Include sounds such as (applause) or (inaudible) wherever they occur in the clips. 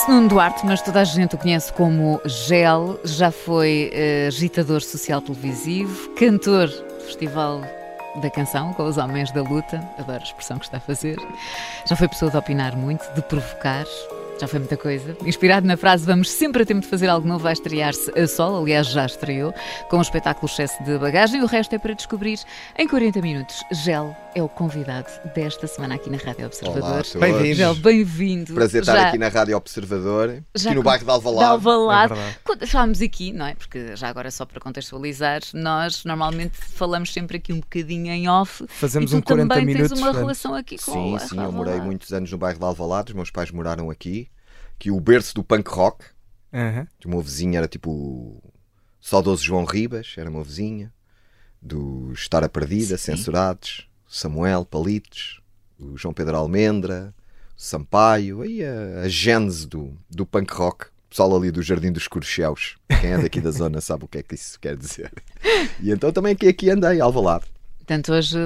Chama-se Nuno Duarte, mas toda a gente o conhece como Gel. Já foi eh, agitador social televisivo, cantor do Festival da Canção com os Homens da Luta. Adoro a expressão que está a fazer. Já foi pessoa de opinar muito, de provocar. Já foi muita coisa. Inspirado na frase Vamos sempre a tempo de fazer algo novo, vai estrear-se a sol. Aliás, já estreou, com o espetáculo excesso de bagagem. O resto é para descobrir em 40 minutos. Gel é o convidado desta semana aqui na Rádio Observador. Bem-vindos. Gel, bem-vindo. Prazer estar Já- aqui na Rádio Observador, já aqui no bairro de de Alvalade. Alvalade. É falámos aqui, não é? Porque já agora só para contextualizar, nós normalmente falamos sempre aqui um bocadinho em off. Fazemos e tu um 40 também minutos. tens uma relação aqui com Sim, o sim, eu morei Alvalade. muitos anos no bairro de Alvalade, os meus pais moraram aqui, que o berço do punk rock, aham. o meu vizinho era tipo o saudoso João Ribas, era meu vizinho, do Estar a Perdida, Censurados, Samuel Palitos, o João Pedro Almendra, o Sampaio, aí a, a gênese do, do punk rock. O pessoal ali do Jardim dos Corcheus, quem é daqui da zona sabe o que é que isso quer dizer. (laughs) E então também aqui, aqui andei, Alvalade. Portanto, hoje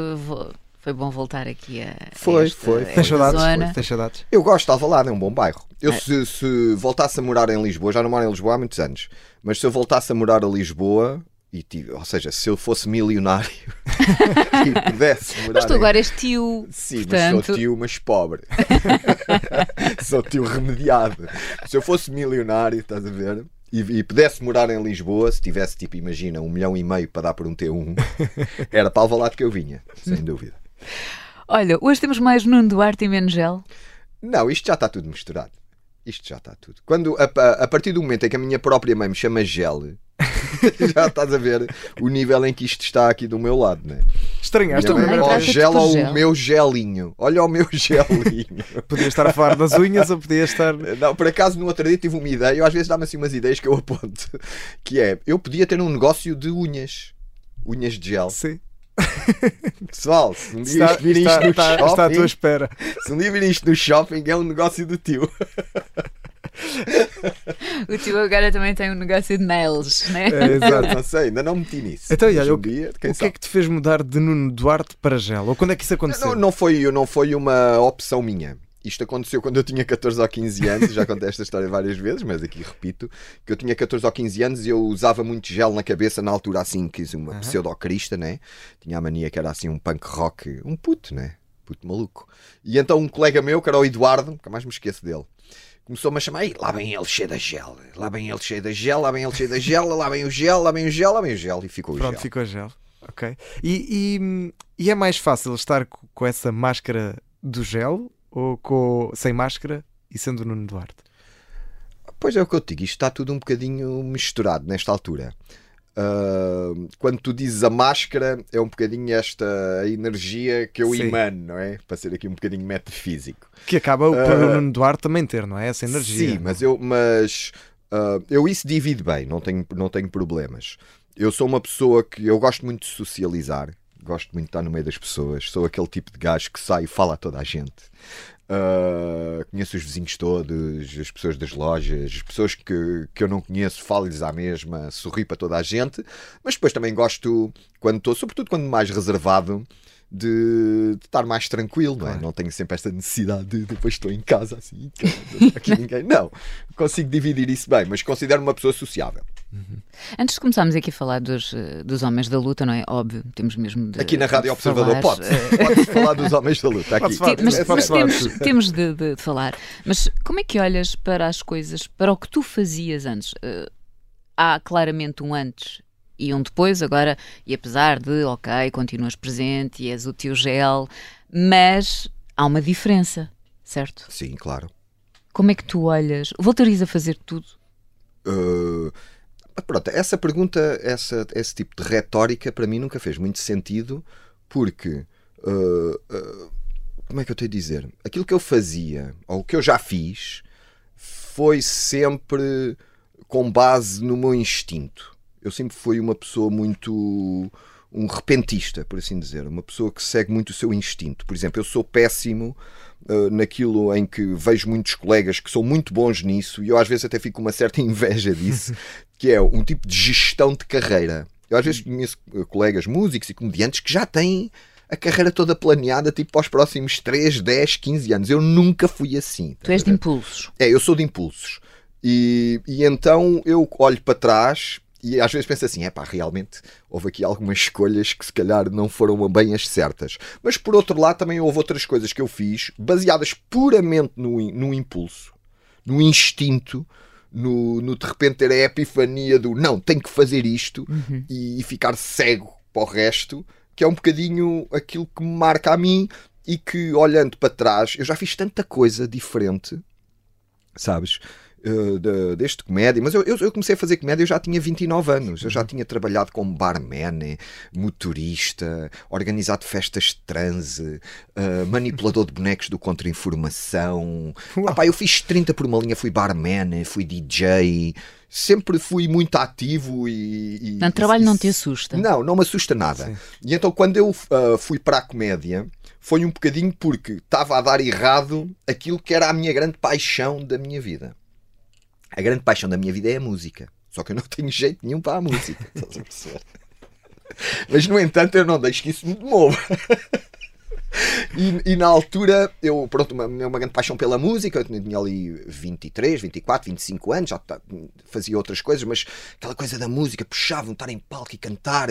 foi bom voltar aqui a, Foi, esta, foi. esta saudades? zona. Tem saudades? Eu gosto de Alvalade, é um bom bairro. Eu É. se, se voltasse a morar em Lisboa, já não moro em Lisboa há muitos anos, mas se eu voltasse a morar a Lisboa, e tive, ou seja, se eu fosse milionário (laughs) e pudesse morar Mas tu em- agora és tio, Sim, mas portanto, sou tio, mas pobre. (laughs) sou tio remediado. Se eu fosse milionário, estás a ver? E, e pudesse morar em Lisboa, se tivesse, tipo, imagina, um milhão e meio para dar por um T1, (laughs) era para Alvalade que eu vinha, sem dúvida. Olha, hoje temos mais Nuno Duarte e menos Gel. Não, isto já está tudo misturado. Isto já está tudo. Quando, a, a- a partir do momento em que a minha própria mãe me chama Gel, (laughs) já estás a ver o nível em que isto está aqui do meu lado, né? Estranhaste trata-te vez. gel ou o meu gelinho. Olha o meu (laughs) gelinho. Podia estar a falar das unhas ou podia estar. Não, por acaso no outro dia tive uma ideia, eu às vezes dá-me assim umas ideias que eu aponto, que é, eu podia ter um negócio de unhas. Unhas de gel. Sim. (laughs) Pessoal, se um dia Está, isto vir isto no está, shopping, está à tua espera. se um dia vir isto no shopping, é um negócio do tio. (laughs) O tio agora também tem um negócio de nails, né? É, exato. Não sei, ainda não meti nisso. Então, olha, um dia, quem O que sabe? é que te fez mudar de Nuno Duarte para Gel? Ou quando é que isso aconteceu? Não, não, foi, não foi uma opção minha. Isto aconteceu quando eu tinha 14 ou 15 anos, já contei esta história várias vezes, mas aqui repito, que eu tinha 14 ou 15 anos e eu usava muito gel na cabeça na altura assim, quis uma pseudocrista, né? Tinha a mania que era assim um punk rock, um puto, né? Puto maluco. E então um colega meu, que era o Eduardo, nunca mais me esqueço dele, começou-me a chamar, "Ei, lá vem ele cheio da gel, lá vem ele cheio da gel, lá vem ele cheio da gel, lá vem o gel, lá vem o gel, lá vem o gel, e ficou o Pronto, gel. ficou Gel. Ok. E, e, e é mais fácil estar co- com essa máscara do gel ou com, sem máscara e sendo o Nuno Duarte? Pois é o que eu te digo, isto está tudo um bocadinho misturado nesta altura. Ah, quando tu dizes a máscara, é um bocadinho esta energia que eu Sim. emano, não é? Para ser aqui um bocadinho metafísico. Que acaba o Nuno Duarte também ter, não é? Essa energia. Sim, mas eu, mas, ah, eu isso divido bem, não tenho, não tenho problemas. Eu sou uma pessoa que eu gosto muito de socializar, gosto muito de estar no meio das pessoas, sou aquele tipo de gajo que sai e fala a toda a gente. Ah, conheço os vizinhos todos, as pessoas das lojas, as pessoas que, que eu não conheço, falo-lhes à mesma, sorri para toda a gente, mas depois também gosto, quando estou, sobretudo quando mais reservado, de, de estar mais tranquilo, não é? Não tenho sempre esta necessidade de depois estou em casa assim, aqui ninguém. (laughs) Não, consigo dividir isso bem, mas considero uma pessoa sociável. Antes de começarmos aqui a falar dos, eh, dos homens da luta, não é? Óbvio, temos mesmo de. Aqui na Rádio Observador falar, pode pode falar dos homens da luta. Aqui. Pode-se. Ti- mas, É, mas temos, temos de, de- de falar. Mas como é que olhas para as coisas, para o que tu fazias antes? Eh, há claramente um antes e um depois, agora, e apesar de, ok, continuas presente e és o tio gel, mas há uma diferença, certo? Sim, claro. Como é que tu olhas? Voltarias a fazer tudo? Uh, pronto, essa pergunta, essa, esse tipo de retórica, para mim nunca fez muito sentido, porque uh, uh, como é que eu tenho a dizer? Aquilo que eu fazia, ou o que eu já fiz, foi sempre com base no meu instinto. Eu sempre fui uma pessoa muito. um repentista, por assim dizer. Uma pessoa que segue muito o seu instinto. Por exemplo, eu sou péssimo uh, naquilo em que vejo muitos colegas que são muito bons nisso e eu às vezes até fico com uma certa (laughs) inveja disso, que é um tipo de gestão de carreira. Eu às vezes conheço uh, colegas músicos e comediantes que já têm a carreira toda planeada, tipo para os próximos 3, 10, 15 anos. Eu nunca fui assim. Tu és de impulsos. É, eu sou de impulsos. E, e então eu olho para trás e às vezes penso assim: é pá, realmente houve aqui algumas escolhas que se calhar não foram bem as certas. Mas por outro lado, também houve outras coisas que eu fiz baseadas puramente no, no impulso, no instinto. No, no de repente ter a epifania do não, tenho que fazer isto Uhum. e, e ficar cego para o resto, que é um bocadinho aquilo que me marca a mim e que olhando para trás, eu já fiz tanta coisa diferente, sabes? Eh, de- deste comédia, mas eu, eu, eu comecei a fazer comédia, eu já tinha 29 anos, eu já tinha trabalhado como barman, motorista, organizado festas de transe, eh, manipulador de (laughs) bonecos do contra-informação. Ah, pá, eu fiz 30 por uma linha, fui barman, fui DJ, sempre fui muito ativo e. e Portanto, trabalho não e- te assusta. Não, não me assusta nada. Sim. E então quando eu ah, fui para a comédia, foi um bocadinho porque estava a dar errado aquilo que era a minha grande paixão da minha vida. A grande paixão da minha vida é a música. Só que eu não (laughs) tenho jeito nenhum para a música. Estás a perceber? Mas no entanto eu não deixo que isso me mova. (laughs) (laughs) E, e na altura, eu, pronto, uma, uma grande paixão pela música, eu tinha ali 23, 24, 25 anos, já tá- fazia outras coisas, mas aquela coisa da música, puxava-me estar em palco e cantar.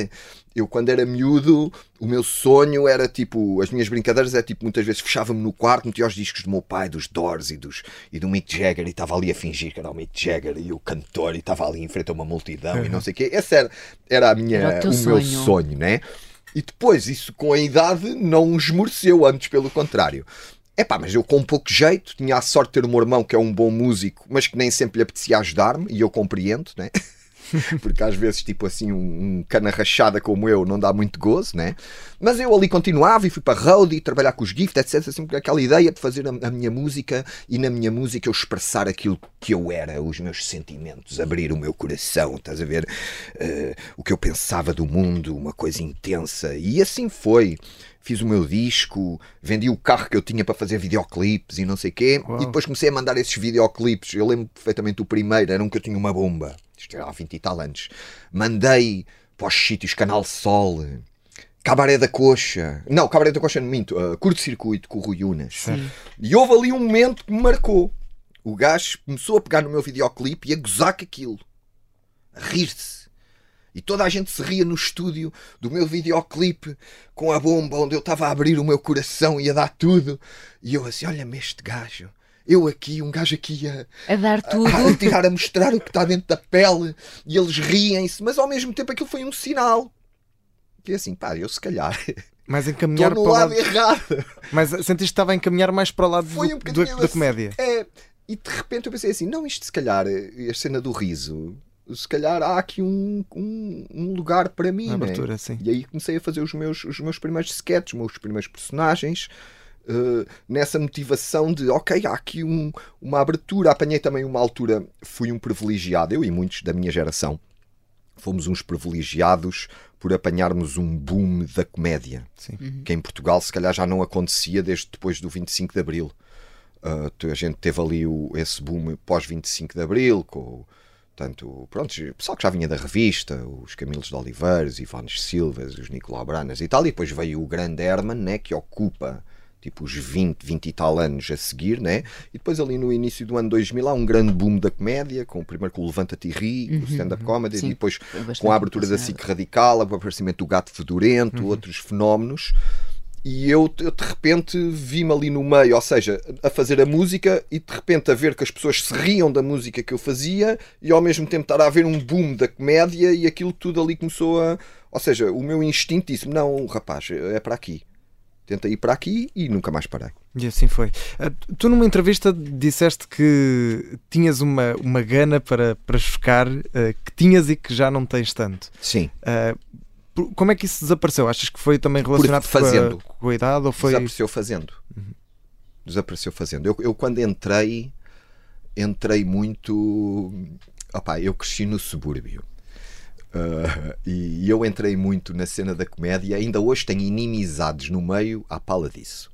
Eu, quando era miúdo, o meu sonho era tipo, as minhas brincadeiras é tipo, muitas vezes fechava-me no quarto, metia os discos do meu pai, dos Doors e, dos, e do Mick Jagger, e estava ali a fingir que era o Mick Jagger e o cantor, e estava ali em frente a uma multidão e não sei o quê. Esse era, era, a minha, Era o o meu sonho, né? E depois, isso com a idade não esmoreceu, antes pelo contrário. É pá, mas eu com pouco jeito, tinha a sorte de ter meu irmão que é um bom músico, mas que nem sempre lhe apetecia ajudar-me, e eu compreendo, né? (laughs) (laughs) Porque às vezes, tipo assim, um, um cana rachada como eu não dá muito gozo, né? Mas eu ali continuava e fui para roadie, trabalhar com os gift, etc. Sempre aquela ideia de fazer a, a minha música e na minha música eu expressar aquilo que eu era, os meus sentimentos, abrir o meu coração, estás a ver? Eh, o que eu pensava do mundo, uma coisa intensa. E assim foi. Fiz o meu disco, vendi o carro que eu tinha para fazer videoclipes e não sei o quê. Uau. E depois comecei a mandar esses videoclipes. Eu lembro perfeitamente do primeiro, era um que eu tinha uma bomba. Isto era há 20 e tal anos. Mandei para os sítios Canal Sol, Cabaré da Coxa. Não, Cabaré da Coxa não minto. uh, Curto-circuito com o Rui Unas. E houve ali um momento que me marcou. O gajo começou a pegar no meu videoclipe e a gozar com aquilo. A rir-se. E toda a gente se ria no estúdio do meu videoclipe com a bomba onde eu estava a abrir o meu coração e a dar tudo. E eu assim, olha-me este gajo. Eu aqui, um gajo aqui a, A dar tudo. a, a tirar a mostrar o que está dentro da pele e eles riem-se, mas ao mesmo tempo aquilo foi um sinal. Que é assim, pá, eu se calhar (laughs) estou encaminhar para no o lado lado. errado. Mas sentiste que estava a encaminhar mais para o lado Foi do- um do- bocadinho da assim. comédia. É, e de repente eu pensei assim: não, isto se calhar, eh, a cena do riso, se calhar há aqui um, um, um lugar para mim. Na né? abertura, sim. E aí comecei a fazer os meus, os meus primeiros sketches, os meus primeiros personagens. eh, nessa motivação de ok, há aqui um, uma abertura. Apanhei também uma altura, fui um privilegiado, eu e muitos da minha geração fomos uns privilegiados por apanharmos um boom da comédia Sim. que em Portugal se calhar já não acontecia desde depois do 25 de Abril. Uh, a gente teve ali o, esse boom pós 25 de Abril, com o- tanto, pronto, o pessoal que já vinha da revista, os Camilos de Oliveiros, Ivanes Silvas, os Nicolau Branas e tal, e depois veio o grande Herman, né, que ocupa tipo os 20, 20 e tal anos a seguir, né? E depois ali no início do ano 2000 há um grande boom da comédia, com o primeiro com o Levanta-te e Ri, o stand-up comedy, Sim, e depois com a abertura da. SIC Radical, o aparecimento do Gato Fedorento, outros fenómenos. E eu, eu, de repente vi-me ali no meio, ou seja, a fazer a música e de repente a ver que as pessoas se riam da música que eu fazia e ao mesmo tempo estar a haver um boom da comédia e aquilo tudo ali começou a. Ou seja, o meu instinto disse-me: não, rapaz, é para aqui. Tenta ir para aqui e nunca mais parei. E assim foi. Ah, Tu, numa entrevista, disseste que tinhas uma, uma gana para, para chocar, ah, que tinhas e que já não tens tanto. Sim. Por- Como é que isso desapareceu? Achas que foi também relacionado com a- fazendo. com a, idade ou foi. Desapareceu fazendo. Desapareceu fazendo. Eu, eu quando entrei, entrei muito. Opá, eu cresci no subúrbio. Ah, e eu entrei muito na cena da comédia. Ainda hoje tenho inimizades no meio à pala disso.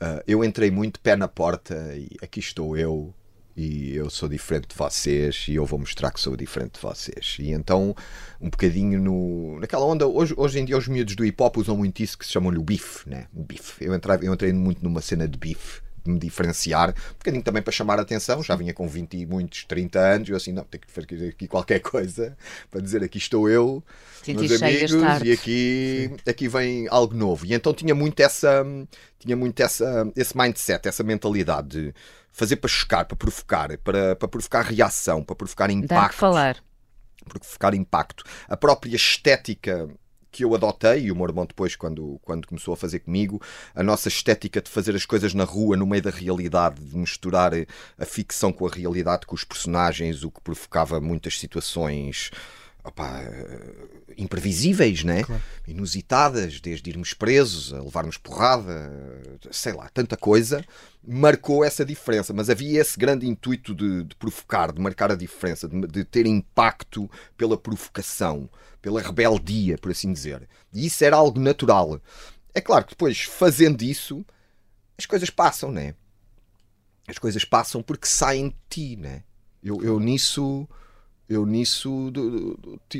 Ah, eu entrei muito pé na porta e aqui estou eu. E eu sou diferente de vocês e eu vou mostrar que sou diferente de vocês. E então, um bocadinho no, naquela onda, hoje, hoje em dia os miúdos do hip hop usam muito isso que se chamam-lhe o bife, né? O bife. Eu entrei, eu entrei muito numa cena de bife, me diferenciar, um bocadinho também para chamar a atenção. Já vinha com 20 e muitos, 30 anos, eu assim, não, tenho que fazer aqui qualquer (laughs) coisa para dizer aqui estou eu, Senti meus cheio amigos, e aqui, aqui vem algo novo. E então tinha muito essa, tinha muito essa, esse mindset, essa mentalidade de fazer para chocar, para provocar, para, para provocar reação, para provocar Dá que impacto falar. provocar impacto. A própria estética que eu adotei, e o meu irmão depois, quando, quando começou a fazer comigo, a nossa estética de fazer as coisas na rua, no meio da realidade, de misturar a ficção com a realidade, com os personagens, o que provocava muitas situações opá, imprevisíveis, né? inusitadas, desde irmos presos, a levarmos porrada, sei lá, tanta coisa, marcou essa diferença. Mas havia esse grande intuito de, de provocar, de marcar a diferença, de, de ter impacto pela provocação, pela rebeldia, por assim dizer. E isso era algo natural. É claro que depois, fazendo isso, as coisas passam, né? As coisas passam porque saem de ti, né? Eu, eu nisso eu nisso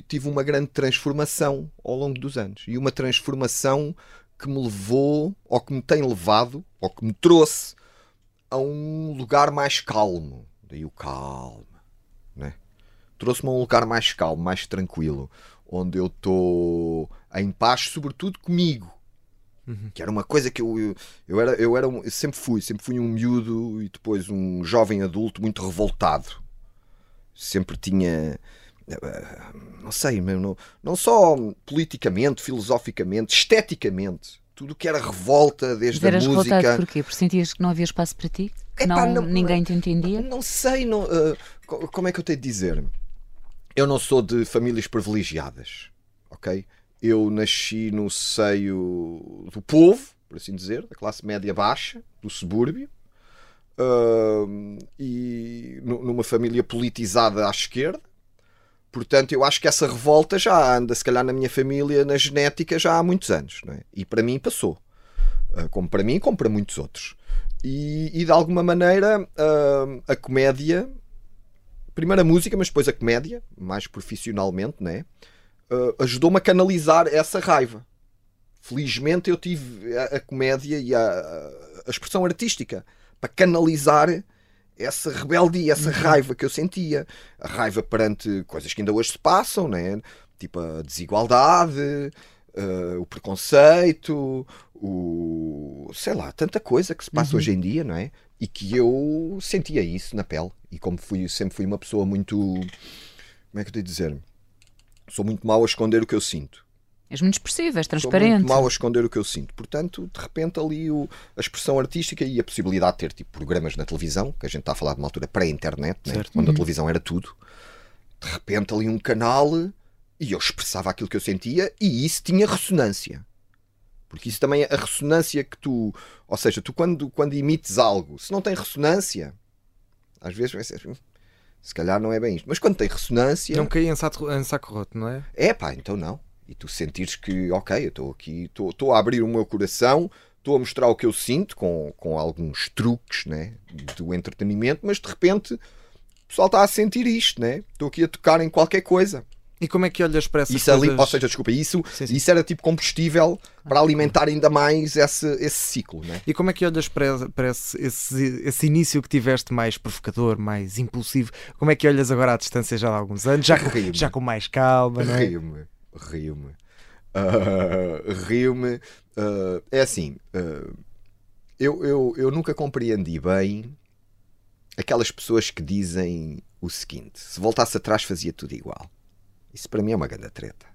tive uma grande transformação ao longo dos anos e uma transformação que me levou ou que me tem levado ou que me trouxe a um lugar mais calmo daí o calmo né? trouxe-me a um lugar mais calmo mais tranquilo onde eu estou em paz sobretudo comigo que era uma coisa que eu, eu, eu era, eu era um- eu sempre fui, sempre fui um miúdo e depois um jovem adulto muito revoltado. Sempre tinha, eh, não sei, não, não só politicamente, filosoficamente, esteticamente, tudo o que era revolta, desde Mas a revoltado música. porquê? Porque sentias que não havia espaço para ti? Que Epá, não, não- ninguém te entendia? Não sei, não, co- como é que eu tenho de dizer? Eu não sou de famílias privilegiadas, ok? Eu nasci no seio do povo, por assim dizer, da classe média baixa, do subúrbio, ahm, numa família politizada à esquerda. Portanto, eu acho que essa revolta já anda, se calhar, na minha família, na genética, já há muitos anos. É? E para mim passou. Ah, Como para mim, como para muitos outros. E, e de alguma maneira, ah, a comédia, primeiro a música, mas depois a comédia, mais profissionalmente, né? ah, ajudou-me a canalizar essa raiva. Felizmente eu tive a, a comédia e a, a expressão artística para canalizar essa rebeldia, essa raiva que eu sentia. A raiva perante coisas que ainda hoje se passam, né? tipo a desigualdade, eh, o preconceito, o sei lá, tanta coisa que se passa hoje em dia, não é? E que eu sentia isso na pele. E como fui, sempre fui uma pessoa muito. Como é que eu tenho de dizer? Sou muito mau a esconder o que eu sinto. És muito expressivo, és Sou transparente. muito mau a esconder o que eu sinto. Portanto, de repente, ali o- a expressão artística e a possibilidade de ter tipo, programas na televisão, que a gente está a falar de uma altura pré-internet, né? Quando a televisão era tudo. De repente, ali um canal e eu expressava aquilo que eu sentia e isso tinha ressonância. Porque isso também é a ressonância que tu. Ou seja, tu quando, quando emites algo, se não tem ressonância, às vezes vai ser. "Hum, Se calhar não é bem isto. Mas quando tem ressonância. Não caí em saco, em saco roto, não é? É pá, então não. E tu sentires que, ok, eu estou aqui, estou- a abrir o meu coração, estou a mostrar o que eu sinto com, com alguns truques né, do entretenimento, mas de repente o pessoal está a sentir isto, né? Estou aqui a tocar em qualquer coisa. E como é que olhas para essas Isso ali, coisas? ou seja, desculpa, isso, Sim, sim. isso era tipo combustível para alimentar ainda mais esse, esse ciclo, né? E como é que olhas para, para esse, esse, esse início que tiveste mais provocador, mais impulsivo? Como é que olhas agora à distância já há alguns anos? Já, com- já com mais calma, não é? Rio-me. Ah, rio-me. Ah, é assim, ah, eu, eu, eu nunca compreendi bem aquelas pessoas que dizem o seguinte: se voltasse atrás fazia tudo igual. Isso para mim é uma grande treta.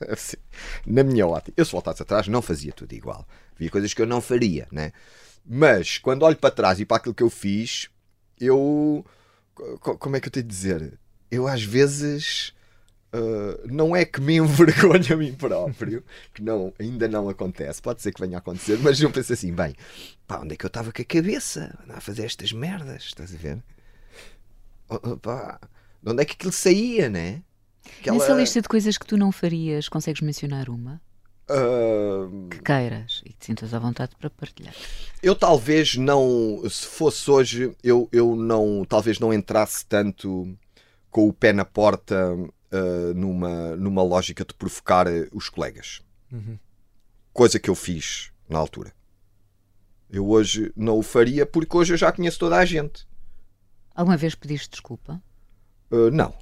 (laughs) Assim, Na minha ótica, eu se voltasse atrás não fazia tudo igual. Havia coisas que eu não faria, né? Mas quando olho para trás e para aquilo que eu fiz, eu. co- Como é que eu tenho de dizer? Eu às vezes Uh, não é que me (laughs) envergonhe a mim próprio, que não, ainda não acontece, pode ser que venha a acontecer, mas eu penso assim: bem, pá, onde é que eu estava com a cabeça a fazer estas merdas? Estás a ver? Oh, oh, pá, de onde é que aquilo saía, né? Aquela... Nessa lista de coisas que tu não farias, consegues mencionar uma? Uh... Que queiras e te sintas à vontade para partilhar. Eu talvez não, se fosse hoje, eu, eu não, talvez não entrasse tanto com o pé na porta uh, numa, numa lógica de provocar eh, os colegas. Uhum. Coisa que eu fiz na altura. Eu hoje não o faria porque hoje eu já conheço toda a gente. Alguma vez pediste desculpa? Uh, não.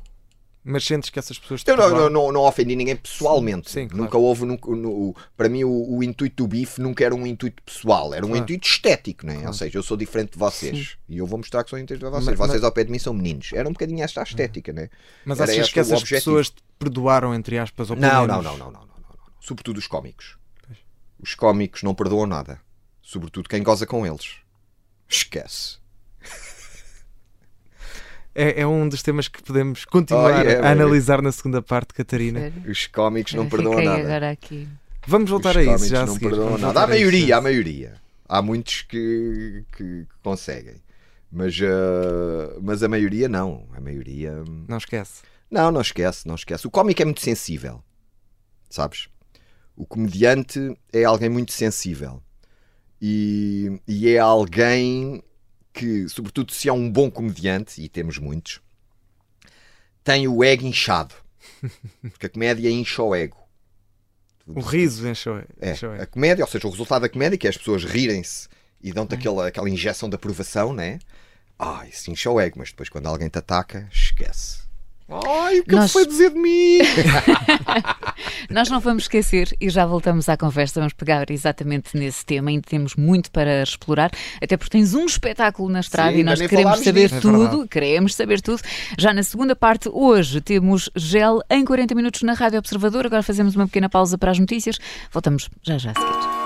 Mas sentes que essas pessoas. Eu não, não, não, não, ofendi ninguém pessoalmente. Sim, sim, claro. Nunca houve. Nunca, no, para mim, o, o, intuito do bife nunca era um intuito pessoal, era um claro. intuito estético, não é? Claro. Ou seja, eu sou diferente de vocês sim. e eu vou mostrar que sou diferente de vocês. Mas, vocês mas... ao pé de mim são meninos. Era um bocadinho esta estética, não é? Mas era achas que essas pessoas te perdoaram, entre aspas, ou não, não, não, não, não, não, não, não. Sobretudo os cómicos. Os cómicos não perdoam nada. Sobretudo quem goza com eles. Esquece é, é, um dos temas que podemos continuar oh, yeah, a analisar na segunda parte, Catarina. Sério? Os cómics não perdoam nada. Agora aqui. Vamos voltar Os a isso já não a perdoam nada. Há a maioria, há a maioria. Há muitos que, que conseguem. Mas, uh, mas a maioria não. A maioria. Não esquece. Não, não esquece, não esquece. O cómico é muito sensível. Sabes? O comediante é alguém muito sensível. E, e é alguém que, sobretudo se é um bom comediante, e temos muitos, tem o ego inchado. (laughs) Porque a comédia incha o ego. O riso enche o ego. É, a comédia, ou seja, o resultado da comédia, que é as pessoas rirem-se e dão-te aquela, aquela injeção de aprovação, né? Ah, isso incha o ego, mas depois quando alguém te ataca, esquece. Ai, o que Nós... foi dizer de mim? (laughs) Nós não vamos esquecer e já voltamos à conversa. Vamos pegar exatamente nesse tema. Ainda temos muito para explorar, até porque tens um espetáculo na estrada Sim, e nós queremos saber disso. É tudo. É queremos saber tudo. Já na segunda parte, hoje, temos gel em 40 minutos na Rádio Observador. Agora fazemos uma pequena pausa para as notícias. Voltamos já já a seguir.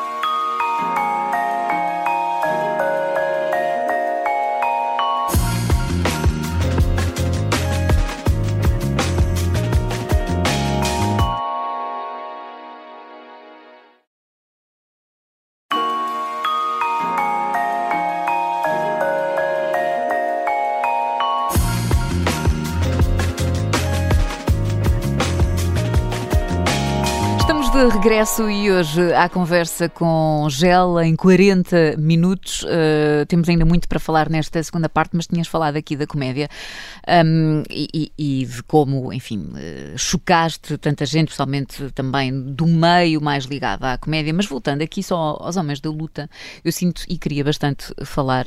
De regresso e hoje à conversa com Gel em 40 minutos. Uh, temos ainda muito para falar nesta segunda parte, mas tinhas falado aqui da comédia um, e, e, de como, enfim, uh, chocaste tanta gente, principalmente também do meio mais ligado à comédia. Mas voltando aqui só aos homens da luta, eu sinto e queria bastante falar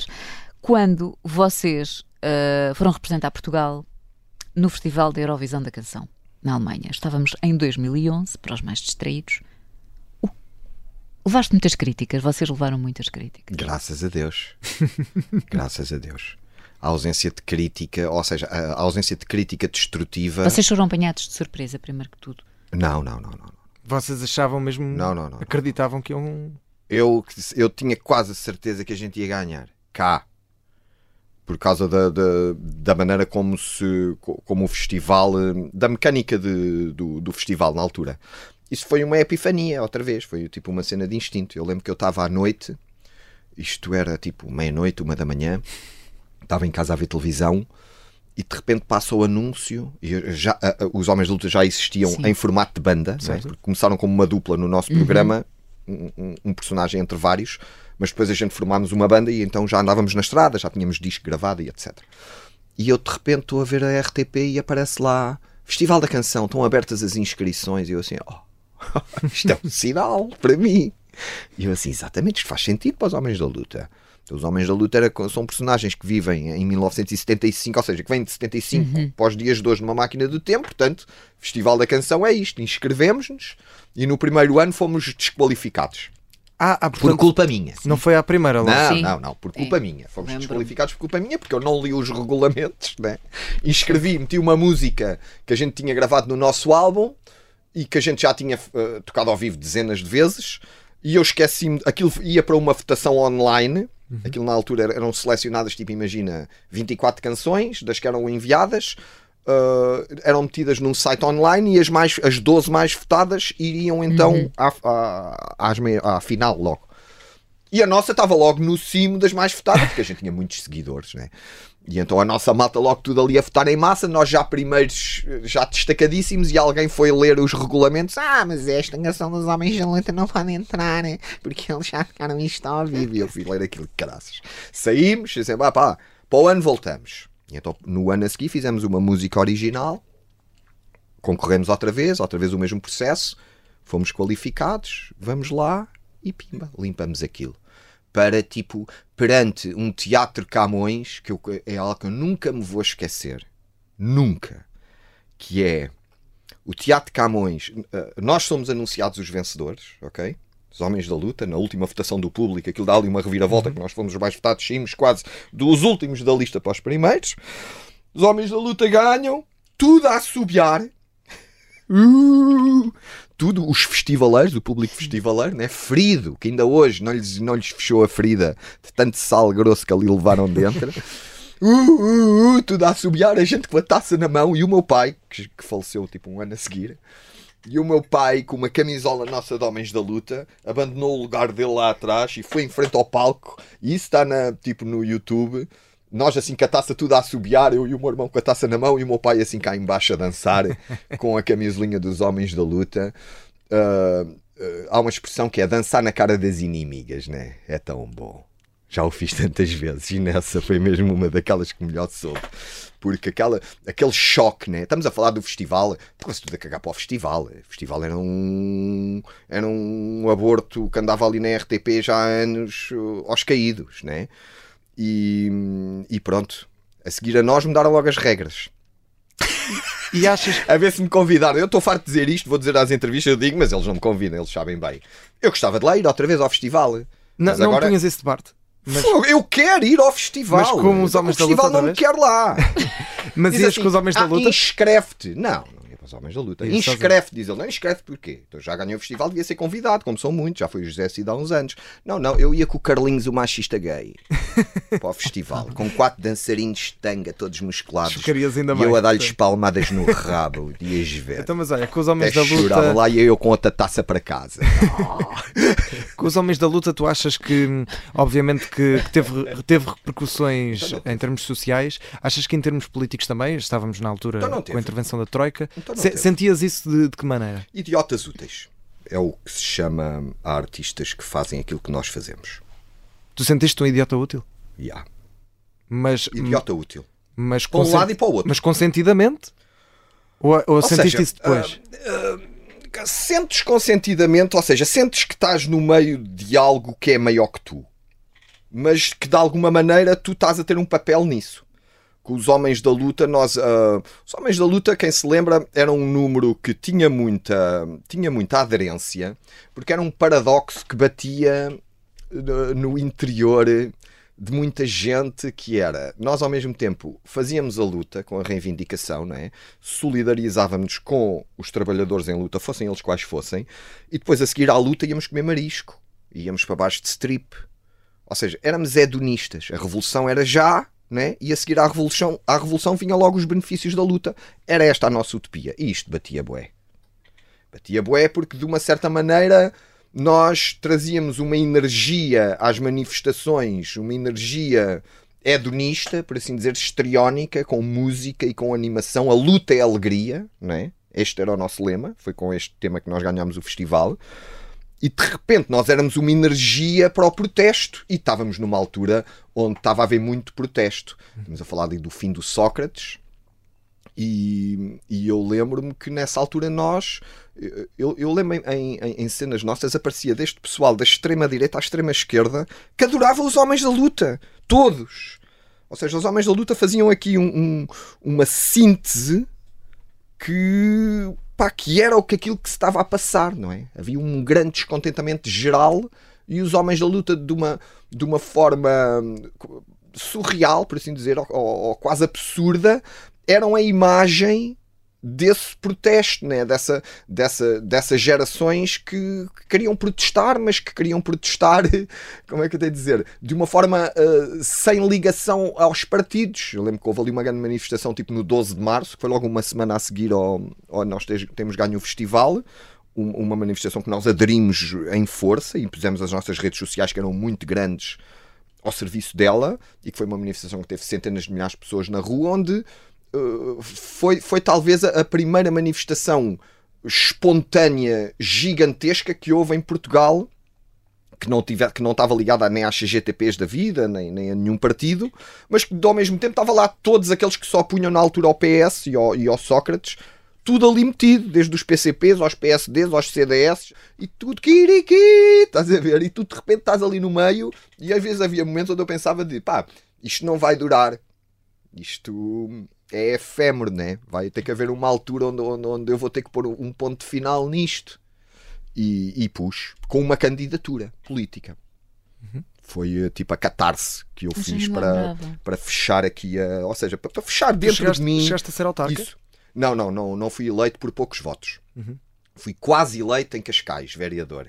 quando vocês uh, foram representar Portugal no Festival da Eurovisão da Canção na Alemanha. Estávamos em 2011, para os mais distraídos. Uh, levaste muitas críticas, vocês levaram muitas críticas. Graças a Deus. (laughs) Graças a Deus. A ausência de crítica, ou seja, a ausência de crítica destrutiva. Vocês foram apanhados de surpresa, primeiro que tudo? Não, não, não, não. Vocês achavam mesmo. Não, não, não. Acreditavam que iam. Eu, eu tinha quase certeza que a gente ia ganhar. Cá por causa da, da, da, maneira como se como o festival da mecânica de, do, do festival na altura isso foi uma epifania outra vez foi tipo uma cena de instinto eu lembro que eu estava à noite isto era tipo meia-noite, uma da manhã estava em casa a ver televisão e de repente passa o anúncio e já, os Homens de Luta já existiam Sim. em formato de banda é? começaram como uma dupla no nosso uhum. programa um, um, um personagem entre vários mas depois a gente formámos uma banda e então já andávamos na estrada, já tínhamos disco gravado e etc. E eu de repente estou a ver a RTP e aparece lá Festival da Canção, estão abertas as inscrições e eu assim, oh, (laughs) isto é um sinal para mim. E eu assim, exatamente, isto faz sentido para os Homens da Luta. Os Homens da Luta era, são personagens que vivem em 1975, ou seja, que vêm de 75 uhum. para os dias de hoje numa máquina do tempo. Portanto, Festival da Canção é isto. Inscrevemos-nos e no primeiro ano fomos desqualificados. Ah, ah, portanto, por culpa minha. Não foi à primeira logo. Não, Sim. não, não, por culpa minha. Fomos desqualificados por culpa minha porque eu não li os regulamentos, né? Escrevi, meti uma música que a gente tinha gravado no nosso álbum e que a gente já tinha uh, tocado ao vivo dezenas de vezes e eu esqueci-me, aquilo ia para uma votação online. Uhum. Aquilo na altura eram selecionadas, tipo, imagina, 24 canções, das que eram enviadas. Uh, eram metidas num site online e as, mais, as 12 mais votadas iriam então Uhum. à, à, mei- à final logo. E a nossa estava logo no cimo das mais votadas, porque a gente tinha muitos seguidores, né? E então a nossa malta logo tudo ali a votar em massa, nós já primeiros, já destacadíssimos, e alguém foi ler os regulamentos. Ah, mas esta canção dos Homens da Luta não pode entrar, né? porque eles já ficaram isto ao vivo. E eu fui ler aquilo de caraças. Saímos, e pá, pá, para o ano voltamos. Então no ano a seguir fizemos uma música original, concorremos outra vez, outra vez o mesmo processo, fomos qualificados, vamos lá e pimba, limpamos aquilo. Para tipo, perante um teatro Camões, que eu- é algo que eu nunca me vou esquecer, nunca, que é o Teatro Camões. eh, Nós somos anunciados os vencedores, ok? Os Homens da Luta, na última votação do público, aquilo dá ali uma reviravolta, que nós fomos os mais votados, saímos quase dos últimos da lista para os primeiros. Os Homens da Luta ganham, tudo a assobiar. Uh, tudo, os festivaleiros, o público festivaleiro, né? ferido, que ainda hoje não lhes, não lhes fechou a ferida de tanto sal grosso que ali levaram dentro. Uh, uh, uh, tudo a assobiar, a gente com a taça na mão e o meu pai, que, que faleceu tipo um ano a seguir, e o meu pai, com uma camisola nossa de Homens da Luta, abandonou o lugar dele lá atrás e foi em frente ao palco. E isso está na, tipo, no YouTube. Nós assim com a taça tudo a assobiar, eu e o meu irmão com a taça na mão e o meu pai assim cá embaixo a dançar (laughs) com a camisolinha dos Homens da Luta. Ah, ah, há uma expressão que é dançar na cara das inimigas, né? É tão bom. Já o fiz tantas vezes e nessa foi mesmo uma daquelas que melhor soube. Porque aquela, aquele choque, né? Estamos a falar do festival, estava-se tudo a cagar para o festival. O festival era um, era um aborto que andava ali na RTP já há anos uh, aos caídos, né? E, e pronto. A seguir a nós mudaram logo as regras. E achas A ver se me convidaram. Eu estou farto de dizer isto, vou dizer às entrevistas, eu digo, mas eles não me convidam, eles sabem bem. Eu gostava de lá ir outra vez ao festival. não, não agora- punhas esse debate? Mas, Fogo, Eu quero ir ao festival. Mas como os Homens o da Luta festival não me quer lá. (laughs) mas ias assim, com os homens da "Ah, luta? Inscreve-te. Não, os Homens da Luta. Inscreve-te, diz ele. Não, inscreve-te porquê? Então já ganhei o festival, devia ser convidado, como são muitos. Já foi o José Cid há uns anos. Não, não, eu ia com o Carlinhos, o machista gay, (laughs) para o festival, com quatro dançarinos de tanga, todos musculados. Chocarias ainda e mais. eu a dar-lhes palmadas no rabo, ias ver. Então, mas olha, com os homens Até da luta, lá e eu com outra taça para casa. (laughs) com os homens da luta, tu achas que, obviamente, que, que teve, teve repercussões Então em termos sociais? Achas que em termos políticos também? Estávamos na altura Então com a intervenção da Troika. Então Se- sentias isso de, de que maneira? Idiotas úteis. É o que se chama a artistas que fazem aquilo que nós fazemos. Tu sentiste um idiota útil? Yeah. Mas, Idiota útil. mas, Para um lado e para o outro. mas consentidamente? Ou, ou, sentiste seja, isso depois? ah, sentes consentidamente, ou seja, sentes que estás no meio de algo que é maior que tu, mas que de alguma maneira tu estás a ter um papel nisso. Com os Homens da Luta, nós. ah, os Homens da Luta, quem se lembra, era um número que tinha muita, tinha muita aderência, porque era um paradoxo que batia ah, no interior de muita gente que era, nós ao mesmo tempo fazíamos a luta com a reivindicação, não é? solidarizávamos com os trabalhadores em luta, fossem eles quais fossem, e depois a seguir à luta íamos comer marisco, íamos para baixo de strip. Ou seja, éramos hedonistas. A revolução era já, né? e a seguir à revolução, à revolução vinha logo os benefícios da luta. Era esta a nossa utopia. E isto batia bué. Batia bué porque, de uma certa maneira, nós trazíamos uma energia às manifestações, uma energia hedonista, por assim dizer, histriónica, com música e com animação. A luta é alegria, não é? Este era o nosso lema, foi com este tema que nós ganhámos o festival. E de repente nós éramos uma energia para o protesto e estávamos numa altura onde estava a haver muito protesto. Estamos a falar ali do fim do Sócrates, e, e eu lembro-me que nessa altura nós, eu, eu lembro em, em, em cenas nossas, aparecia deste pessoal da extrema-direita à extrema-esquerda que adorava os homens da luta. Todos. Ou seja, os homens da luta faziam aqui um- um- uma síntese que, pá, que era o que aquilo que se estava a passar, não é? Havia um grande descontentamento geral e os homens da luta de uma, de uma forma hum, surreal, por assim dizer, ou, ou- ou quase absurda, eram a imagem desse protesto, né? dessa, dessa, dessas gerações que, que queriam protestar, mas que queriam protestar, (laughs) como é que eu tenho a dizer, de uma forma uh, sem ligação aos partidos. Eu lembro que houve ali uma grande manifestação, tipo no 12 de março, que foi logo uma semana a seguir ao, ao nós temos ganho o festival. Uma manifestação que nós aderimos em força e pusemos as nossas redes sociais, que eram muito grandes, ao serviço dela, e que foi uma manifestação que teve centenas de milhares de pessoas na rua, onde foi, foi talvez a, primeira manifestação espontânea, gigantesca que houve em Portugal. Que não, tiver, que não estava ligada nem às CGTPs da vida, nem, nem a nenhum partido, mas que ao mesmo tempo estava lá todos aqueles que só punham na altura ao PS e ao, e ao Sócrates, tudo ali metido, desde os PCPs aos PSDs, aos CDS, e tudo kiriki, estás a ver? E tu de repente estás ali no meio, e às vezes havia momentos onde eu pensava de pá, isto não vai durar, isto é efêmero, né? Vai ter que haver uma altura onde, onde, onde eu vou ter que pôr um ponto final nisto. E, e pus com uma candidatura política. Uhum. Foi eh, tipo a catarse que eu fiz para, para fechar aqui a. Ou seja, para, para fechar dentro chegaste, de mim. Chegaste a ser autarca? Isso. Não, não, não, não fui eleito por poucos votos. Uhum. Fui quase eleito em Cascais, vereador.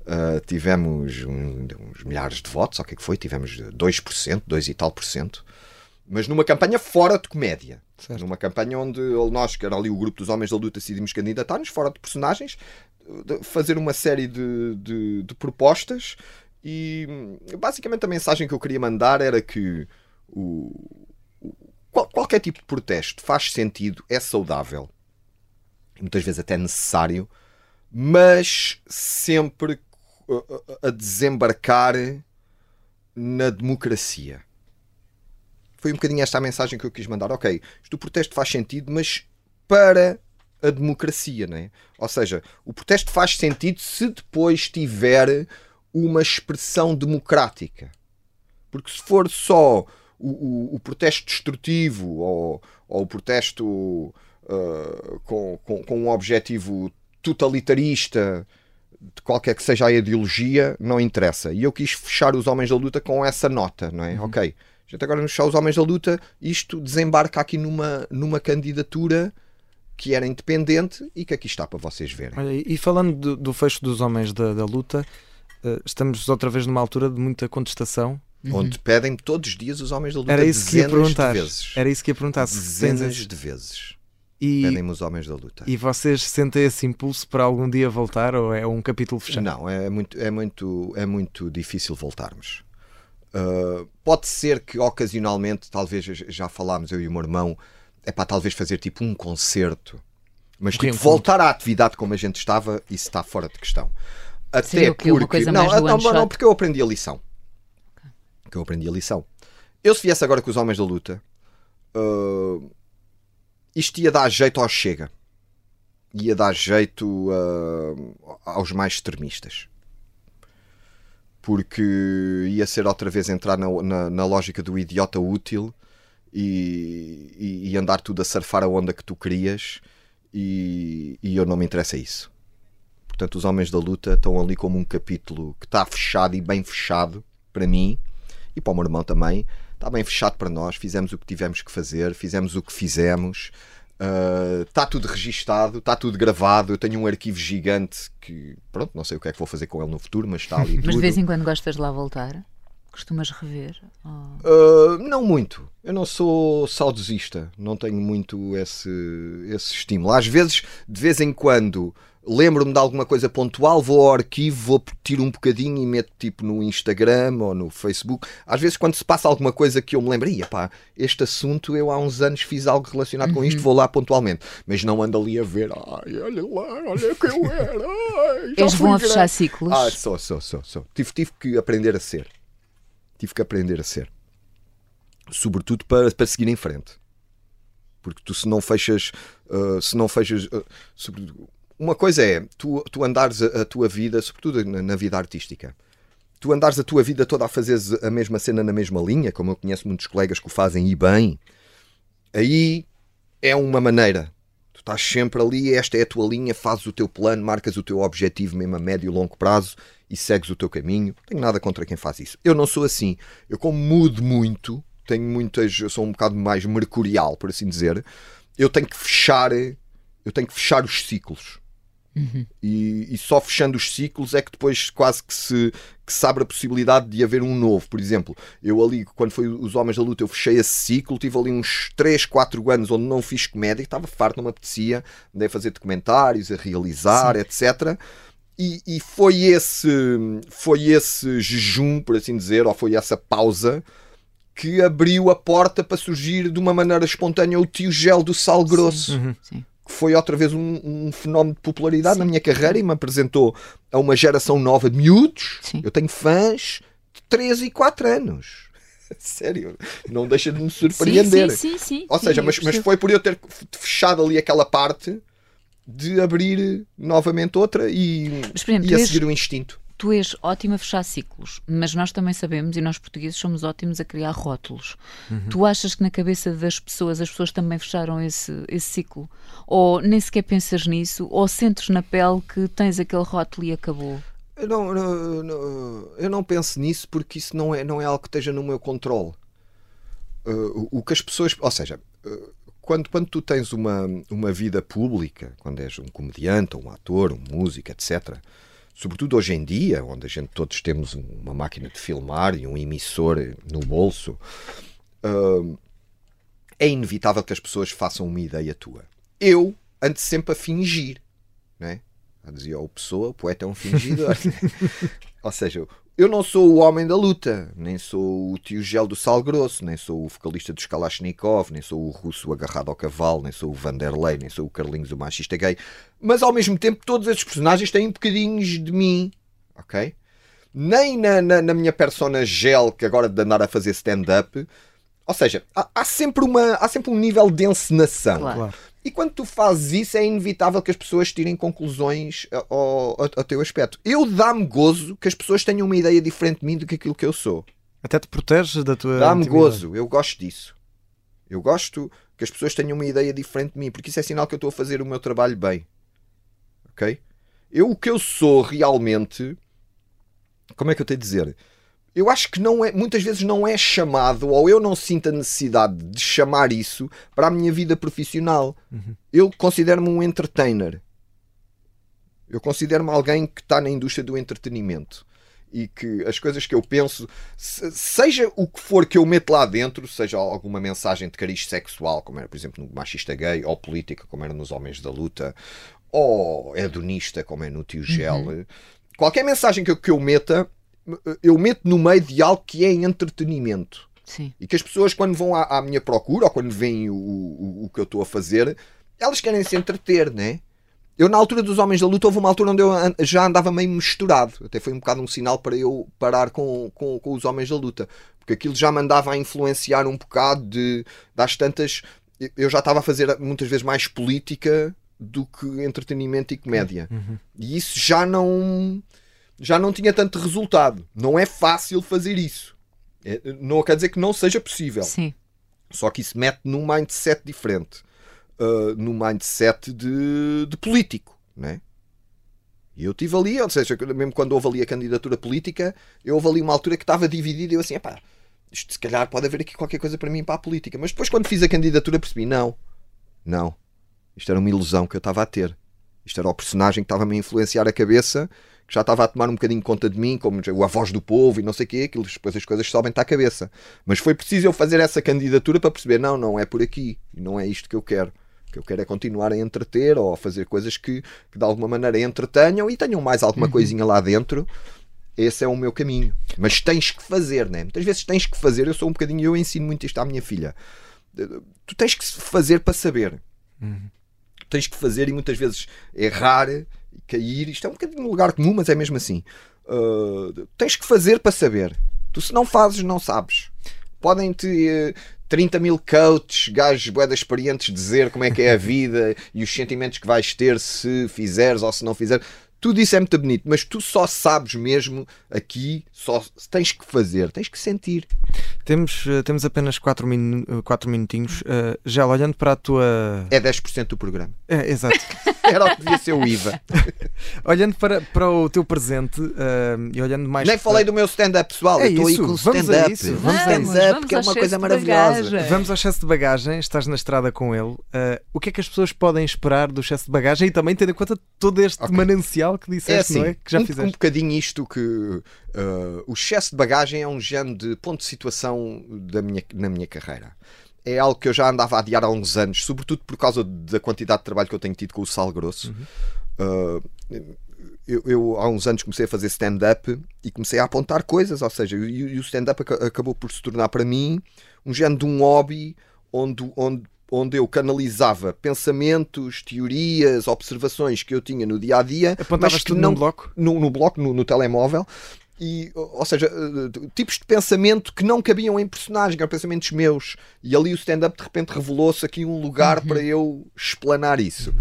Uh, tivemos um, uns milhares de votos, o que é que foi? Tivemos 2%, 2 e tal por cento. Mas numa campanha fora de comédia. Certo. Numa campanha onde nós, que era ali o grupo dos Homens da Luta, decidimos candidatar-nos fora de personagens, fazer uma série de, de, de propostas. E basicamente a mensagem que eu queria mandar era que o, qual, qualquer tipo de protesto faz sentido, é saudável, e muitas vezes até necessário, mas sempre a desembarcar na democracia. Foi um bocadinho esta a mensagem que eu quis mandar. Ok, isto o protesto faz sentido, mas para a democracia, não é? Ou seja, o protesto faz sentido se depois tiver uma expressão democrática. Porque se for só o, o, o protesto destrutivo ou, ou o protesto uh, com, com, com um objetivo totalitarista, de qualquer que seja a ideologia, não interessa. E eu quis fechar os Homens da Luta com essa nota, não é? Uhum. Ok, a gente agora nos fechar os Homens da Luta, isto desembarca aqui numa, numa candidatura que era independente e que aqui está para vocês verem. E falando do, do fecho dos Homens da, da Luta, uh, estamos outra vez numa altura de muita contestação Uhum. Onde pedem todos os dias os homens da luta Era isso que ia perguntar. de vezes. Era isso que ia perguntar. Dezenas de vezes. E, pedem-me os homens da luta. E vocês sentem esse impulso para algum dia voltar ou é um capítulo fechado? Não, é muito, é muito, é muito difícil voltarmos. Uh, pode ser que ocasionalmente, talvez já falámos eu e o meu irmão, é para talvez fazer tipo um concerto, mas tipo, voltar à atividade como a gente estava, isso está fora de questão. Até porque. Não, não, não, porque eu aprendi a lição que eu aprendi a lição. Eu, se viesse agora com os homens da luta, uh, isto ia dar jeito ao Chega. Ia dar jeito uh, aos mais extremistas. Porque ia ser outra vez entrar na, na, na lógica do idiota útil e, e, e, andar tudo a surfar a onda que tu querias. E, e eu não me interessa isso. Portanto, os homens da luta estão ali como um capítulo que está fechado e bem fechado para mim e para o meu irmão também. Está bem fechado para nós, fizemos o que tivemos que fazer, fizemos o que fizemos. Uh, está tudo registado, está tudo gravado. Eu tenho um arquivo gigante que, pronto, não sei o que é que vou fazer com ele no futuro, mas está ali. (laughs) mas tudo. de vez em quando gostas de lá voltar? Costumas rever? Uh, não muito. Eu não sou saudosista. Não tenho muito esse, esse estímulo. Às vezes, de vez em quando, lembro-me de alguma coisa pontual, vou ao arquivo, vou tiro um bocadinho e meto tipo no Instagram ou no Facebook. Às vezes, quando se passa alguma coisa que eu me lembro, pá, este assunto eu há uns anos fiz algo relacionado uhum. com isto, uhum. vou lá pontualmente. Mas não ando ali a ver, ai, olha lá, olha que eu era. Ai, Eles vão a fechar ciclos. Ah, sou, sou, sou, sou. Tive, tive que aprender a ser. Tive que aprender a ser. Sobretudo para, para seguir em frente. Porque tu se não fechas, uh, se não fechas, uh, uma coisa é tu, tu andares a, a tua vida, sobretudo na, na, vida artística, tu andares a tua vida toda a fazer a mesma cena na mesma linha, como eu conheço muitos colegas que o fazem e bem, aí é uma maneira. Tu estás sempre ali, esta é a tua linha, fazes o teu plano, marcas o teu objetivo mesmo a médio e longo prazo e segues o teu caminho. Não tenho nada contra quem faz isso. Eu não sou assim. Eu, como mudo muito, tenho muitas. Eu sou um bocado mais mercurial, por assim dizer eu tenho que fechar, eu tenho que fechar os ciclos. E, e só fechando os ciclos é que depois quase que se, que se abre a possibilidade de haver um novo. Por exemplo, eu ali, quando foi os Homens da Luta, eu fechei esse ciclo, tive ali uns 3, 4 anos onde não fiz comédia, estava farto, não me apetecia, andei a fazer documentários, a realizar, etc. E, e foi esse foi esse jejum, por assim dizer, ou foi essa pausa que abriu a porta para surgir de uma maneira espontânea o tio gel do sal grosso. Sim. Que foi outra vez um, um fenómeno de popularidade na minha carreira e me apresentou a uma geração nova de miúdos. Sim. Eu tenho fãs de 13 e 4 anos. (laughs) Sério, não deixa de me surpreender. Sim, sim, sim, sim. Ou Sim, seja, mas, mas foi por eu ter fechado ali aquela parte de abrir novamente outra e, Mas, exemplo, e a seguir o instinto. Tu és ótima a fechar ciclos, mas nós também sabemos, e nós portugueses somos ótimos a criar rótulos. Tu achas que na cabeça das pessoas as pessoas também fecharam esse, esse ciclo? Ou nem sequer pensas nisso? Ou sentes na pele que tens aquele rótulo e acabou? Eu não, não- não- eu não penso nisso porque isso não é, não é algo que esteja no meu controle. Uh, o, o que as pessoas. Ou seja, uh, quando, quando tu tens uma, uma vida pública, quando és um comediante, ou um ator, um músico, etc., sobretudo hoje em dia, onde a gente todos temos um- uma máquina de filmar e um emissor no bolso, uh, é inevitável que as pessoas façam uma ideia tua. Eu ando sempre a fingir, né? Dizia o Pessoa, o poeta é um fingidor. (laughs) Ou seja, eu não sou o homem da luta, nem sou o tio gel do sal grosso, nem sou o vocalista dos Kalashnikov, nem sou o russo agarrado ao cavalo, nem sou o Vanderlei, nem sou o Carlinhos o machista gay. Mas ao mesmo tempo, todos esses personagens têm bocadinhos de mim, ok? Nem na, na, na minha persona gel, que agora de andar a fazer stand-up. Ou seja, há, há sempre uma, há sempre um nível de encenação. Claro. E quando tu fazes isso, é inevitável que as pessoas tirem conclusões ao, ao, ao teu aspecto. Eu dá-me gozo que as pessoas tenham uma ideia diferente de mim do que aquilo que eu sou. Até te proteges da tua. Dá-me gozo, eu gosto disso. Eu gosto que as pessoas tenham uma ideia diferente de mim, porque isso é sinal que eu estou a fazer o meu trabalho bem. Ok? Eu, o que eu sou realmente. Como é que eu tenho de dizer? Eu acho que não é, muitas vezes não é chamado, ou eu não sinto a necessidade de chamar isso para a minha vida profissional. Eu considero-me um entertainer. Eu considero-me alguém que está na indústria do entretenimento e que as coisas que eu penso, se- seja o que for que eu meto lá dentro, seja alguma mensagem de cariz sexual, como era, por exemplo, no Machista Gay, ou política, como era nos Homens da Luta, ou hedonista, como é no Tio Gel, qualquer mensagem que eu, que eu meta, eu meto no meio de algo que é entretenimento. Sim. E que as pessoas, quando vão à, à minha procura, ou quando veem o, o, o que eu estou a fazer, elas querem se entreter, né? Eu, na altura dos Homens da Luta, houve uma altura onde eu já andava meio misturado. Até foi um bocado um sinal para eu parar com, com, com os Homens da Luta. Porque aquilo já me andava a influenciar um bocado de. Das tantas. Eu já estava a fazer muitas vezes mais política do que entretenimento e comédia. E isso já não. Já não tinha tanto resultado. Não é fácil fazer isso. É, não quer dizer que não seja possível. Sim. Só que isso mete num mindset diferente. Uh, num mindset de, de político, né? E eu tive ali, ou seja, mesmo quando houve ali a candidatura política, eu houve ali uma altura que estava dividida e eu assim, epá, isto se calhar pode haver aqui qualquer coisa para mim para a política. Mas depois quando fiz a candidatura percebi, não, não, isto era uma ilusão que eu estava a ter. Isto era o personagem que estava-me a influenciar a cabeça, que já estava a tomar um bocadinho conta de mim, como a voz do povo e não sei o quê, aquilo, depois as coisas sobem-te à cabeça. Mas foi preciso eu fazer essa candidatura para perceber, não, não é por aqui, e não é isto que eu quero. O que eu quero é continuar a entreter ou a fazer coisas que, que de alguma maneira entretenham e tenham mais alguma coisinha lá dentro. Esse é o meu caminho. Mas tens que fazer, né? Muitas vezes tens que fazer. Eu sou um bocadinho, eu ensino muito isto à minha filha. Tu tens que fazer para saber. Tens que fazer e muitas vezes errar e cair. Isto é um bocadinho um lugar comum, mas é mesmo assim. Uh, tens que fazer para saber. Tu se não fazes, não sabes. Podem-te eh, 30 mil coaches, gajos boedas experientes dizer como é que é a vida (laughs) e os sentimentos que vais ter se fizeres ou se não fizeres. Tudo isso é muito bonito, mas tu só sabes mesmo aqui, só tens que fazer, tens que sentir. Temos, eh, temos apenas 4 minu quatro minutinhos. Uh, já olhando para a tua. É 10% do programa. É, exato. (laughs) Era o que devia ser o IVA. (laughs) olhando para, para o teu presente uh, e olhando mais. Nem para... falei do meu stand-up pessoal, É estou aí isso, com o vamos a stand-up. vamos a isso. stand-up, Vamos que é uma coisa maravilhosa. bagagem. Vamos ao excesso de bagagem, estás na estrada com ele. Uh, o que é que as pessoas podem esperar do excesso de bagagem e também tendo em conta todo este Ok. manancial que É disseste, assim, não é? Que já um, um fizeste. bocadinho isto que uh, o excesso de bagagem é um género de ponto de situação da minha, na minha carreira. É algo que eu já andava a adiar há uns anos, sobretudo por causa da quantidade de trabalho que eu tenho tido com o Sal Grosso. Uh, eu, eu, há uns anos comecei a fazer stand-up e comecei a apontar coisas, ou seja, e, e o stand-up aca- acabou por se tornar para mim um género de um hobby onde, onde, onde eu canalizava pensamentos, teorias, observações que eu tinha no dia a dia, Apontavas mas que tudo não num bloco? no, no bloco, no, no telemóvel. E, ou seja, eh, tipos de pensamento que não cabiam em personagem, que eram pensamentos meus. E ali o stand-up de repente revelou-se aqui um lugar para eu explanar isso.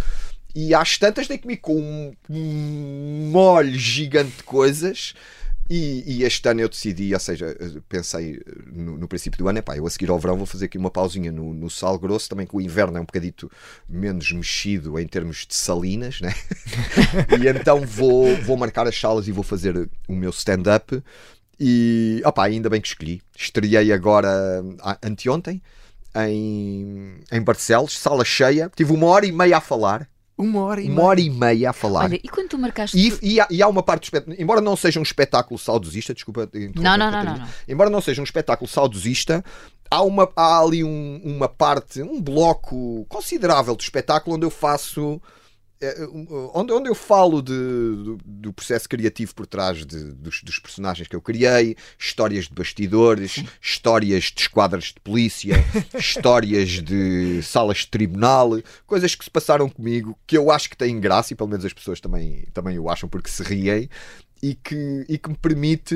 E às tantas dei comigo com um molho gigante de coisas. E, e este ano eu decidi, ou seja, eh, pensei eh, no, no princípio do ano, epá, eu a seguir ao verão vou fazer aqui uma pausinha no, no sal grosso, também que o inverno é um bocadito menos mexido em termos de salinas, né? (laughs) e então vou, vou marcar as salas e vou fazer o meu stand-up. E opá, ainda bem que escolhi. Estreiei agora anteontem em, em Barcelos, sala cheia. Tive uma hora e meia a falar. Uma hora e Uma hora e meia a falar. Olha, e quando tu marcaste. E, e há, e há uma parte do espetáculo, embora não seja um espetáculo saudosista, desculpa. interromper, Não, não, não, não, não. Embora não seja um espetáculo saudosista, há, uma, há ali um- uma parte, um bloco considerável do espetáculo onde eu faço. Eh, um, Onde, onde eu falo de- do, do processo criativo por trás de- dos, dos personagens que eu criei, histórias de bastidores, histórias de esquadras de polícia, (laughs) histórias de salas de tribunal, coisas que se passaram comigo que eu acho que têm graça e pelo menos as pessoas também, também o acham porque se riem e que, e que me permite.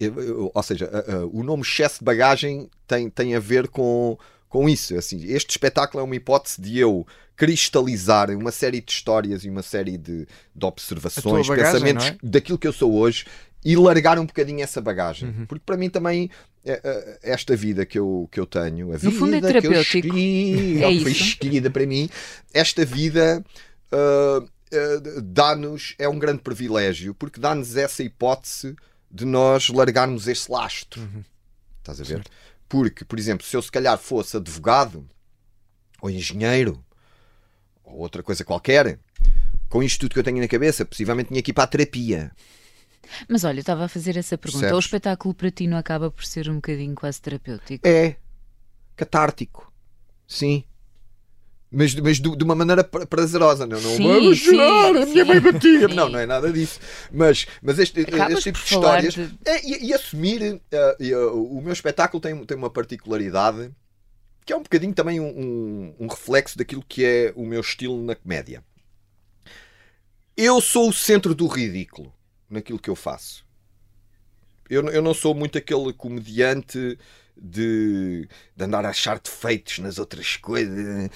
eu- eu- ou seja, a- a- o nome excesso de bagagem tem, tem a ver com, com isso. Assim, este espetáculo é uma hipótese de eu cristalizar uma série de histórias e uma série de, de observações, bagagem, pensamentos é? daquilo que eu sou hoje e largar um bocadinho essa bagagem. Uhum. Porque para mim também é, é, esta vida que eu, que eu tenho, a No vida fundo é que eu terapêutico. escolhi, É foi isso. escolhida para mim, esta vida ah, ah, dá-nos, é um grande privilégio, porque dá-nos essa hipótese de nós largarmos esse lastro. Uhum. Estás a ver? Porque, por exemplo, se eu se calhar fosse advogado ou engenheiro ou outra coisa qualquer, com isto tudo que eu tenho na cabeça, possivelmente tinha que ir para a terapia. Mas olha, eu estava a fazer essa pergunta. Percebes? O espetáculo para ti não acaba por ser um bocadinho quase terapêutico? É catártico. Sim. Mas, mas de, de uma maneira pra- prazerosa, não, não Sim, vamos sim, chorar, a minha mãe batia. Não, não é nada disso. Mas, mas este, Acabas este tipo de histórias. de- É, e, e assumir. e, eh, o meu espetáculo tem, tem uma particularidade que é um bocadinho também um, um- um reflexo daquilo que é o meu estilo na comédia. Eu sou o centro do ridículo naquilo que eu faço. Eu, não- eu não sou muito aquele comediante de, de andar a achar defeitos nas outras coisas.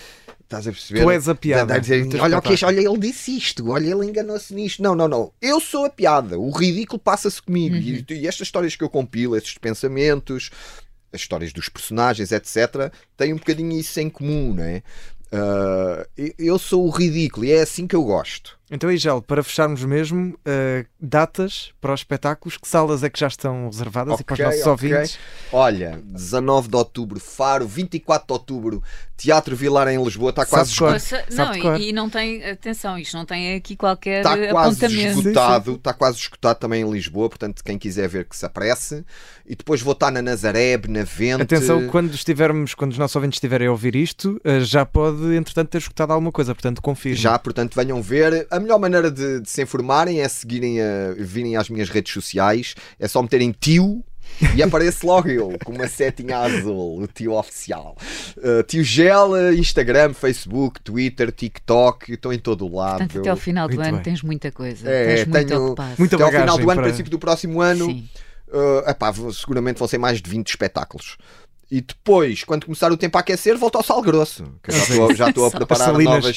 Estás a perceber? Tu és a piada dizer, olha, o que espetáculo." olha, ele disse isto, olha, ele enganou-se nisto. Não, não, não. Eu sou a piada. O ridículo passa-se comigo. E, e estas histórias que eu compilo, estes pensamentos, as histórias dos personagens, etc., têm um bocadinho isso em comum, não é? Ah, eu sou o ridículo e é assim que eu gosto. Então, Igel, para fecharmos mesmo, uh, datas para os espetáculos, que salas é que já estão reservadas e para os nossos ok. ouvintes? Olha, 19 de outubro, Faro, 24 de outubro, Teatro Vilar em Lisboa, está quase esgotado. Não, cor. e, e não tem, atenção, isto não tem aqui qualquer Está Tá quase esgotado, está quase esgotado também em Lisboa, portanto, quem quiser ver que se apresse. E depois vou estar na Nazaré, Benavente. Atenção, quando estivermos, quando os nossos ouvintes estiverem a ouvir isto, uh, já pode, entretanto, ter escutado alguma coisa, portanto, confirme. Já, portanto, venham ver. A melhor maneira de, de se informarem é seguirem a, virem às minhas redes sociais. É só meterem tio e aparece logo eu, com uma setinha azul, o tio oficial. Uh, tio Gel, Instagram, Facebook, Twitter, TikTok, estou em todo o lado. Portanto, até ao final do Muito ano bem. tens muita coisa. É, tens muito ocupado. muita Até ao final do ano, para- princípio do próximo ano, Sim. uh, epá, seguramente vão ser mais de 20 espetáculos. E depois, quando começar o tempo a aquecer, volto ao sal grosso. Já estou- a (laughs) preparar novas.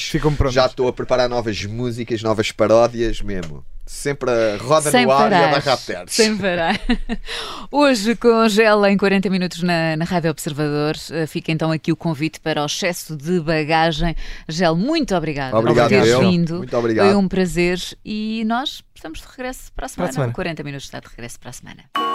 Já estou a preparar novas músicas, novas paródias mesmo. Sempre a roda Sem no ar e a parar. barrar perto. Sem parar. (laughs) Hoje, com Gela em 40 minutos na, na Rádio Observador, eh, fica então aqui o convite para o excesso de bagagem. Gel, muito obrigada Obrigado, por teres eu. vindo. Muito obrigado. Foi um prazer e nós estamos de regresso para a semana. semana. O 40 minutos está de regresso para a semana.